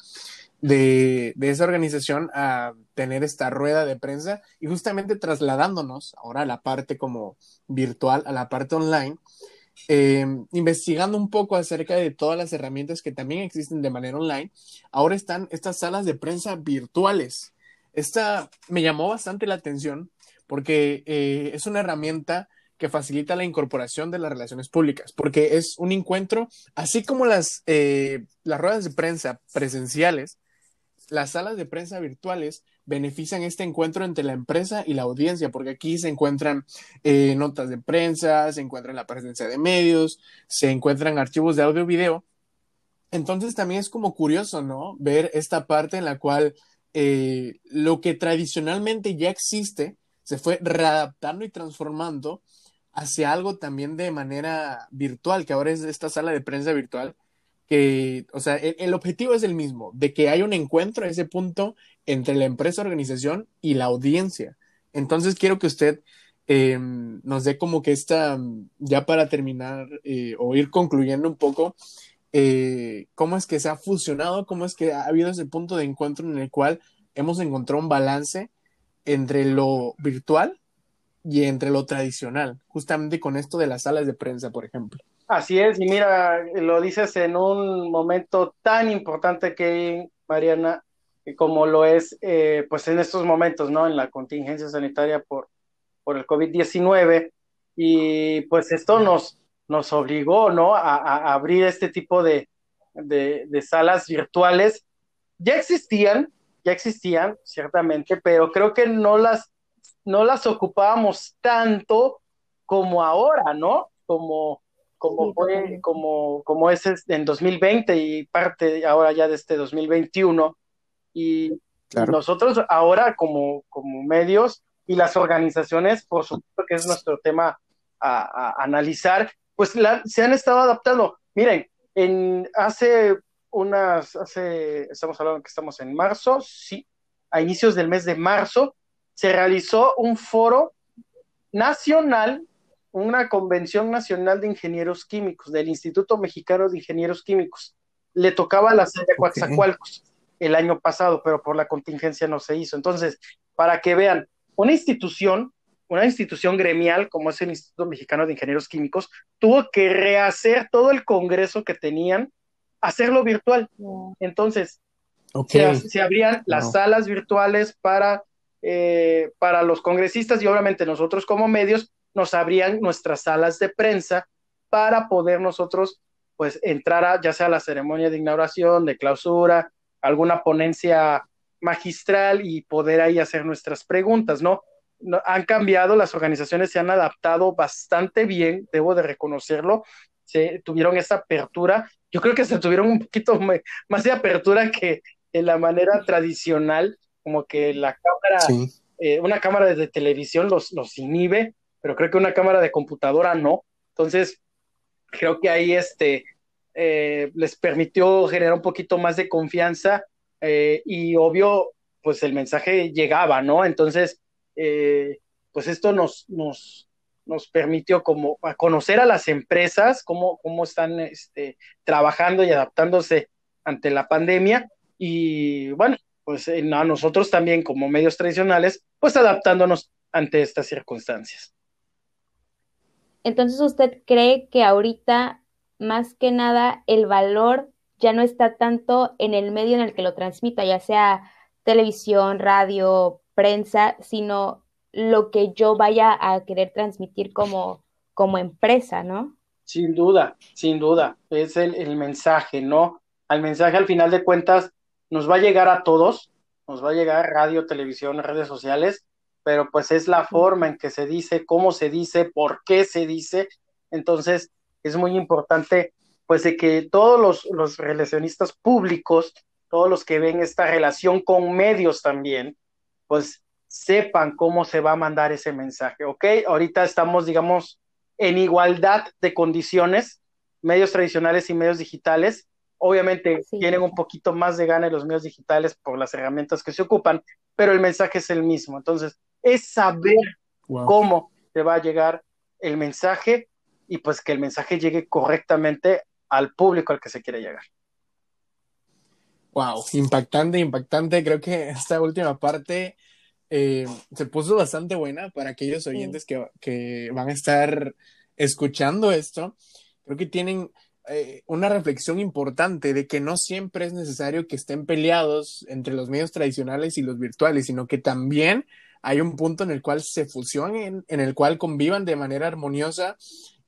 de, de, esa organización a tener esta rueda de prensa y justamente trasladándonos ahora a la parte como virtual, a la parte online, eh, investigando un poco acerca de todas las herramientas que también existen de manera online, ahora están estas salas de prensa virtuales. Esta me llamó bastante la atención porque eh, es una herramienta que facilita la incorporación de las relaciones públicas, porque es un encuentro, así como las, eh, las ruedas de prensa presenciales, las salas de prensa virtuales benefician este encuentro entre la empresa y la audiencia, porque aquí se encuentran eh, notas de prensa, se encuentran la presencia de medios, se encuentran archivos de audio y video. Entonces también es como curioso, ¿no? Ver esta parte en la cual eh, lo que tradicionalmente ya existe se fue readaptando y transformando hacia algo también de manera virtual, que ahora es esta sala de prensa virtual, que, o sea, el, objetivo es el mismo, de que haya un encuentro a ese punto entre la empresa, organización y la audiencia. Entonces quiero que usted em, nos dé como que esta, ya para terminar eh, o ir concluyendo un poco, eh, cómo es que se ha fusionado, cómo es que ha habido ese punto de encuentro en el cual hemos encontrado un balance entre lo virtual y entre lo tradicional, justamente con esto de las salas de prensa, por ejemplo.
Así es, y mira, lo dices en un momento tan importante que, Mariana, como lo es, eh, pues en estos momentos, ¿no? En la contingencia sanitaria por, por el COVID-19, y pues esto nos, nos obligó, ¿no? A, abrir este tipo de, de, salas virtuales. Ya existían, ya existían, ciertamente, pero creo que no las, no las ocupábamos tanto como ahora, ¿no? Como, como fue, como, como es en 2020 y parte ahora ya de este 2021. Y nosotros ahora como, como medios y las organizaciones, por supuesto que es nuestro tema a, analizar, pues se han estado adaptando. Miren, en hace unas, hace, estamos hablando que estamos en marzo, sí, a inicios del mes de marzo, se realizó un foro nacional una convención nacional de ingenieros químicos del Instituto Mexicano de Ingenieros Químicos. Le tocaba la sede de Coatzacoalcos el año pasado, pero por la contingencia no se hizo. Entonces, para que vean, una institución, una institución gremial como es el Instituto Mexicano de Ingenieros Químicos, tuvo que rehacer todo el congreso que tenían, hacerlo virtual. Entonces, se, abrían las salas virtuales para, eh, para los congresistas y obviamente nosotros como medios nos abrían nuestras salas de prensa para poder nosotros pues entrar a ya sea la ceremonia de inauguración, de clausura, alguna ponencia magistral y poder ahí hacer nuestras preguntas, ¿no? han cambiado, las organizaciones se han adaptado bastante bien, debo de reconocerlo, se tuvieron esa apertura, yo creo que se tuvieron un poquito más de apertura que en la manera tradicional, como que la cámara, eh, una cámara de televisión los, los inhibe, pero creo que una cámara de computadora no. Entonces, creo que ahí este, eh, les permitió generar un poquito más de confianza eh, y obvio, pues el mensaje llegaba, ¿no? Entonces, eh, pues esto nos, nos, nos permitió como a conocer a las empresas, cómo, cómo están este, trabajando y adaptándose ante la pandemia y bueno, pues a nosotros también como medios tradicionales, pues adaptándonos ante estas circunstancias.
Entonces, ¿usted cree que ahorita, más que nada, el valor ya no está tanto en el medio en el que lo transmita, ya sea televisión, radio, prensa, sino lo que yo vaya a querer transmitir como, como empresa, ¿no?
Sin duda, sin duda, es el, el mensaje, ¿no? Al mensaje al final de cuentas nos va a llegar a todos, nos va a llegar radio, televisión, redes sociales, pero pues es la forma en que se dice, cómo se dice, por qué se dice. Entonces, es muy importante, pues, de que todos los, relacionistas públicos, todos los que ven esta relación con medios también, pues sepan cómo se va a mandar ese mensaje, ¿ok? Ahorita estamos, digamos, en igualdad de condiciones, medios tradicionales y medios digitales. Obviamente tienen un poquito más de gana los medios digitales por las herramientas que se ocupan, pero el mensaje es el mismo. Entonces, es saber cómo te va a llegar el mensaje y pues que el mensaje llegue correctamente al público al que se quiere llegar.
Wow, impactante, impactante. Creo que esta última parte eh, se puso bastante buena para aquellos oyentes que, que, van a estar escuchando esto. Creo que tienen eh, una reflexión importante de que no siempre es necesario que estén peleados entre los medios tradicionales y los virtuales, sino que también hay un punto en el cual se fusionen, en el cual convivan de manera armoniosa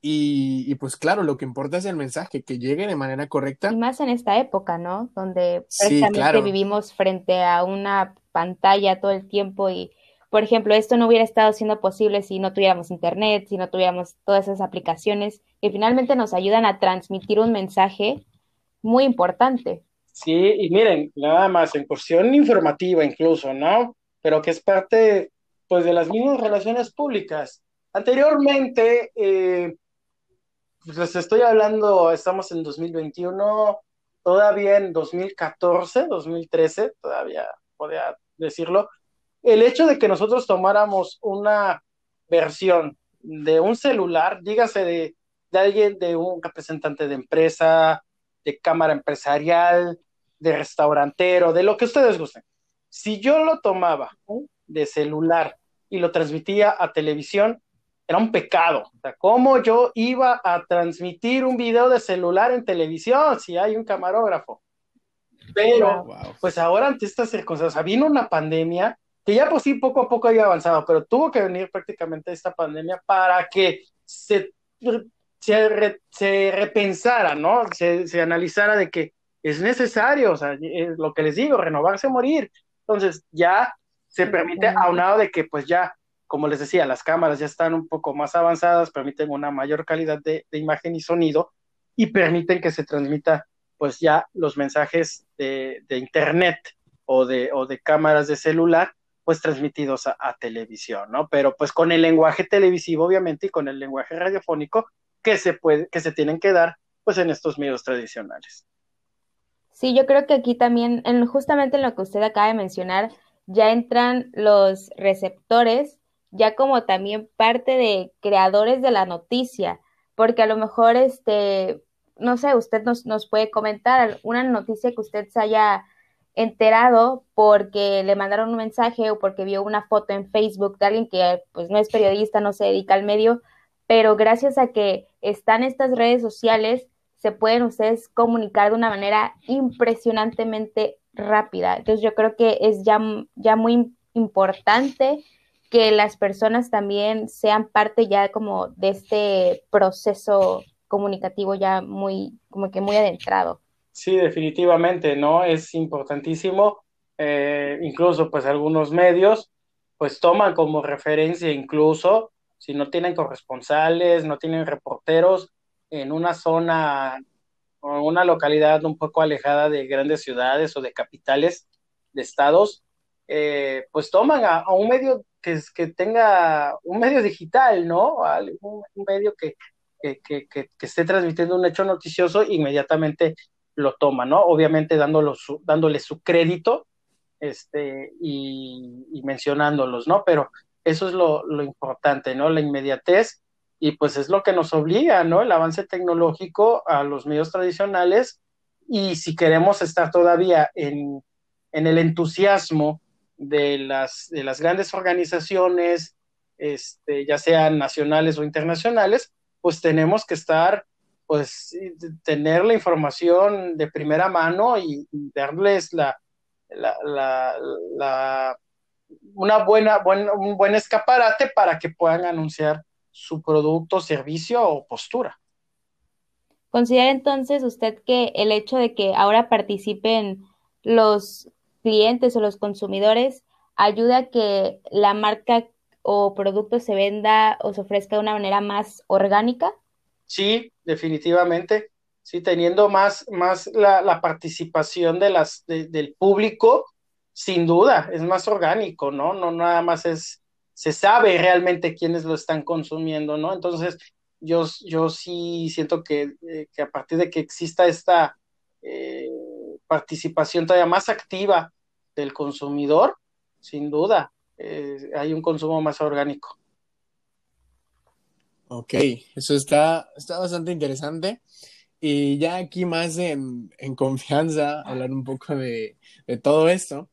y, pues claro, lo que importa es el mensaje, que llegue de manera correcta.
Y más en esta época, ¿no? Donde precisamente vivimos frente a una pantalla todo el tiempo y, por ejemplo, esto no hubiera estado siendo posible si no tuviéramos internet, si no tuviéramos todas esas aplicaciones que finalmente nos ayudan a transmitir un mensaje muy importante.
Sí, y miren, nada más en cuestión informativa incluso, ¿no? pero que es parte pues de las mismas relaciones públicas. Anteriormente, eh, pues les estoy hablando, estamos en 2021, todavía en 2014, 2013, todavía podría decirlo, el hecho de que nosotros tomáramos una versión de un celular, dígase de, de alguien, de un representante de empresa, de cámara empresarial, de restaurantero, de lo que ustedes gusten, si yo lo tomaba de celular y lo transmitía a televisión, era un pecado. O sea, ¿cómo yo iba a transmitir un video de celular en televisión si hay un camarógrafo? Pero, pues ahora ante estas circunstancias, vino una pandemia que ya pues sí poco a poco había avanzado, pero tuvo que venir prácticamente esta pandemia para que se, se, repensara, ¿no? Se, se, analizara de que es necesario, o sea, lo que les digo, renovarse, morir. Entonces ya se permite, aunado de que pues ya, como les decía, las cámaras ya están un poco más avanzadas, permiten una mayor calidad de, imagen y sonido y permiten que se transmita pues ya los mensajes de, internet o de, o de cámaras de celular pues transmitidos a, televisión, ¿no? Pero pues con el lenguaje televisivo, obviamente, y con el lenguaje radiofónico que se puede, que se tienen que dar pues en estos medios tradicionales.
Sí, yo creo que aquí también, en, justamente en lo que usted acaba de mencionar, ya entran los receptores, ya como también parte de creadores de la noticia, porque a lo mejor, este, no sé, usted nos, nos puede comentar una noticia que usted se haya enterado porque le mandaron un mensaje o porque vio una foto en Facebook de alguien que pues no es periodista, no se dedica al medio, pero gracias a que están estas redes sociales, se pueden ustedes comunicar de una manera impresionantemente rápida. Entonces yo creo que es ya, ya muy importante que las personas también sean parte ya como de este proceso comunicativo ya muy, como que muy adentrado.
Sí, definitivamente, ¿no? Es importantísimo. Eh, incluso pues algunos medios pues toman como referencia incluso si no tienen corresponsales, no tienen reporteros, en una zona o una localidad un poco alejada de grandes ciudades o de capitales de estados, eh, pues toman a, un medio que, que, tenga un medio digital, ¿no? Un, medio que, que, esté transmitiendo un hecho noticioso, inmediatamente lo toma, ¿no? Obviamente dándolo dándole su crédito este, y, mencionándolos, ¿no? Pero eso es lo, lo, importante, ¿no? La inmediatez y pues es lo que nos obliga, ¿no? El avance tecnológico a los medios tradicionales y si queremos estar todavía en, en el entusiasmo de las, de las grandes organizaciones, este, ya sean nacionales o internacionales, pues tenemos que estar, pues, tener la información de primera mano y, darles la, la, una buena, buen, un buen escaparate para que puedan anunciar su producto, servicio o postura.
¿Considera entonces usted que el hecho de que ahora participen los clientes o los consumidores ayuda a que la marca o producto se venda o se ofrezca de una manera más orgánica?
Sí, definitivamente. Sí, teniendo más, más la, participación de las, del público, sin duda, es más orgánico, ¿no? No nada más es, se sabe realmente quiénes lo están consumiendo, ¿no? Entonces, yo, yo sí siento que, eh, que a partir de que exista esta eh, participación todavía más activa del consumidor, sin duda, eh, hay un consumo más orgánico.
Ok, eso está, está bastante interesante. Y ya aquí más en, confianza, hablar un poco de, todo esto.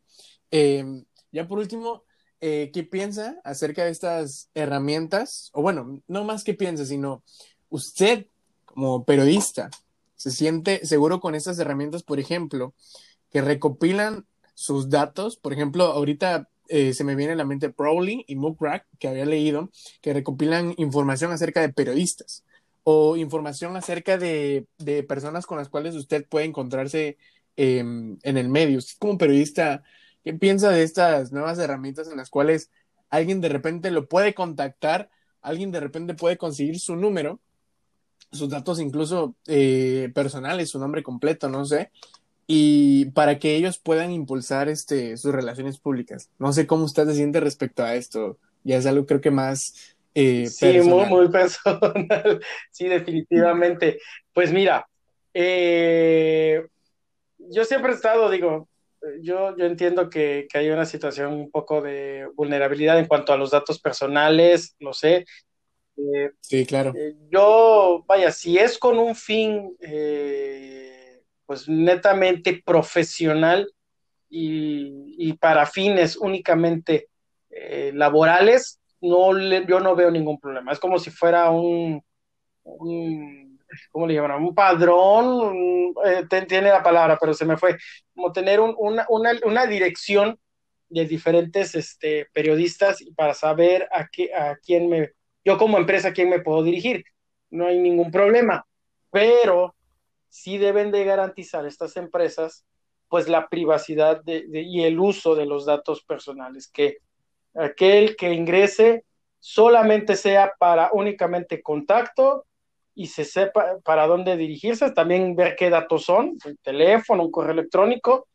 Em, ya por último, eh, ¿qué piensa acerca de estas herramientas? O bueno, no más que piensa, sino usted como periodista, ¿se siente seguro con estas herramientas, por ejemplo, que recopilan sus datos? Por ejemplo, ahorita eh, se me viene a la mente Prowly y Muckrack, que había leído, que recopilan información acerca de periodistas o información acerca de, personas con las cuales usted puede encontrarse em, en el medio. Usted como periodista, ¿qué piensa de estas nuevas herramientas en las cuales alguien de repente lo puede contactar, alguien de repente puede conseguir su número, sus datos incluso eh, personales, su nombre completo, no sé, y para que ellos puedan impulsar este, sus relaciones públicas. No sé cómo usted se siente respecto a esto. Ya es algo creo que más...
Eh, sí, muy, muy <laughs> personal. sí, definitivamente. Pues mira, eh, yo siempre he estado, digo, yo, yo entiendo que, que, hay una situación un poco de vulnerabilidad en cuanto a los datos personales, lo sé.
Eh, sí, claro.
yo, vaya, si es con un fin pues netamente profesional y, para fines únicamente eh, laborales, no yo no veo ningún problema. Es como si fuera un, ¿cómo le llaman? Un padrón, eh, tiene la palabra, pero se me fue, como tener una, una, dirección de diferentes este, periodistas para saber a, qué, a quién me, yo como empresa, a quién me puedo dirigir. No hay ningún problema, pero sí deben de garantizar estas empresas pues la privacidad y el uso de los datos personales, que aquel que ingrese solamente sea para únicamente contacto y se sepa para dónde dirigirse, también ver qué datos son, el teléfono, un correo electrónico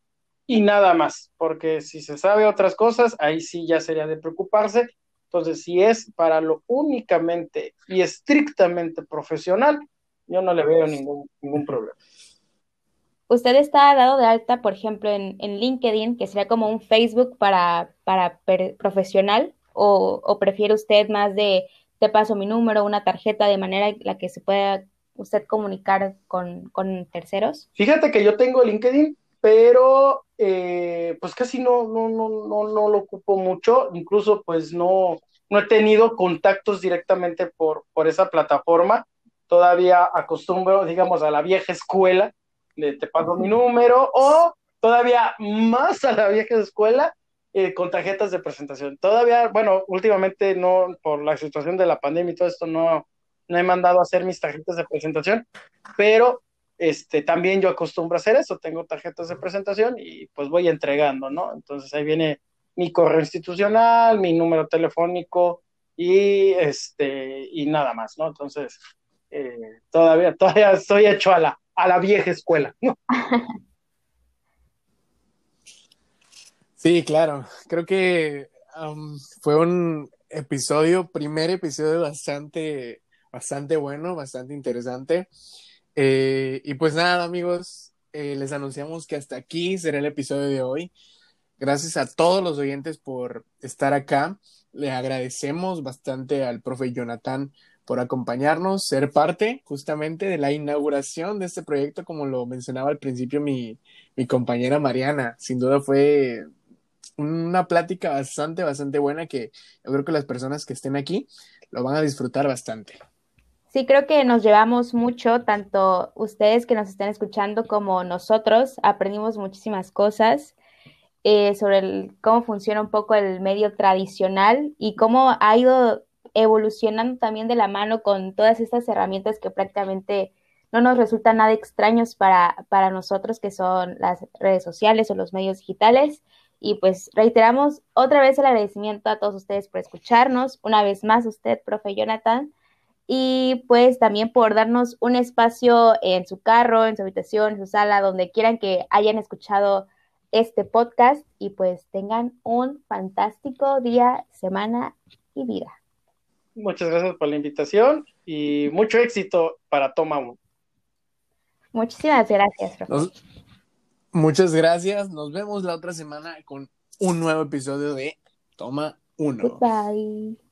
y nada más, porque si se sabe otras cosas, ahí sí ya sería de preocuparse. Entonces, si es para lo únicamente y estrictamente profesional, yo no le veo ningún, ningún problema.
Usted está dado de alta, por ejemplo, en, LinkedIn, que sería como un Facebook para, para profesional, o, prefiere usted más de te paso mi número, una tarjeta, de manera en la que se pueda usted comunicar con, terceros?
Fíjate que yo tengo LinkedIn, pero eh, pues casi no, no, no, no, no lo ocupo mucho, incluso pues no, no he tenido contactos directamente por, por esa plataforma todavía acostumbro, digamos, a la vieja escuela, te pago mi número, o todavía más a la vieja escuela, eh, con tarjetas de presentación. Todavía, bueno, últimamente no, por la situación de la pandemia y todo esto, no, no he mandado a hacer mis tarjetas de presentación, pero este, también yo acostumbro a hacer eso, tengo tarjetas de presentación y pues voy entregando, ¿no? Entonces ahí viene mi correo institucional, mi número telefónico y este, y nada más, ¿no? Entonces, eh, todavía, todavía estoy hecho a la, a la vieja escuela.
Sí, claro. Creo que um, fue un episodio, primer episodio bastante bastante bueno, bastante interesante. Eh, y pues nada, amigos, eh, les anunciamos que hasta aquí será el episodio de hoy. Gracias a todos los oyentes por estar acá. Le agradecemos bastante al profe Jonathan por acompañarnos, ser parte justamente de la inauguración de este proyecto, como lo mencionaba al principio mi, mi compañera Mariana. Sin duda fue una plática bastante, bastante buena que yo creo que las personas que estén aquí lo van a disfrutar bastante.
Sí, creo que nos llevamos mucho, tanto ustedes que nos estén escuchando como nosotros, aprendimos muchísimas cosas eh, sobre cómo funciona un poco el medio tradicional y cómo ha ido evolucionando también de la mano con todas estas herramientas que prácticamente no nos resultan nada extraños para, para nosotros, que son las redes sociales o los medios digitales. Y pues reiteramos otra vez el agradecimiento a todos ustedes por escucharnos, una vez más usted, profe Jonathan, y pues también por darnos un espacio en su carro, en su habitación, en su sala, donde quieran que hayan escuchado este podcast y pues tengan un fantástico día, semana y vida.
Muchas gracias por la invitación y mucho éxito para Toma 1.
Muchísimas gracias, profesor.
muchas gracias. Nos vemos la otra semana con un nuevo episodio de Toma 1.
Bye.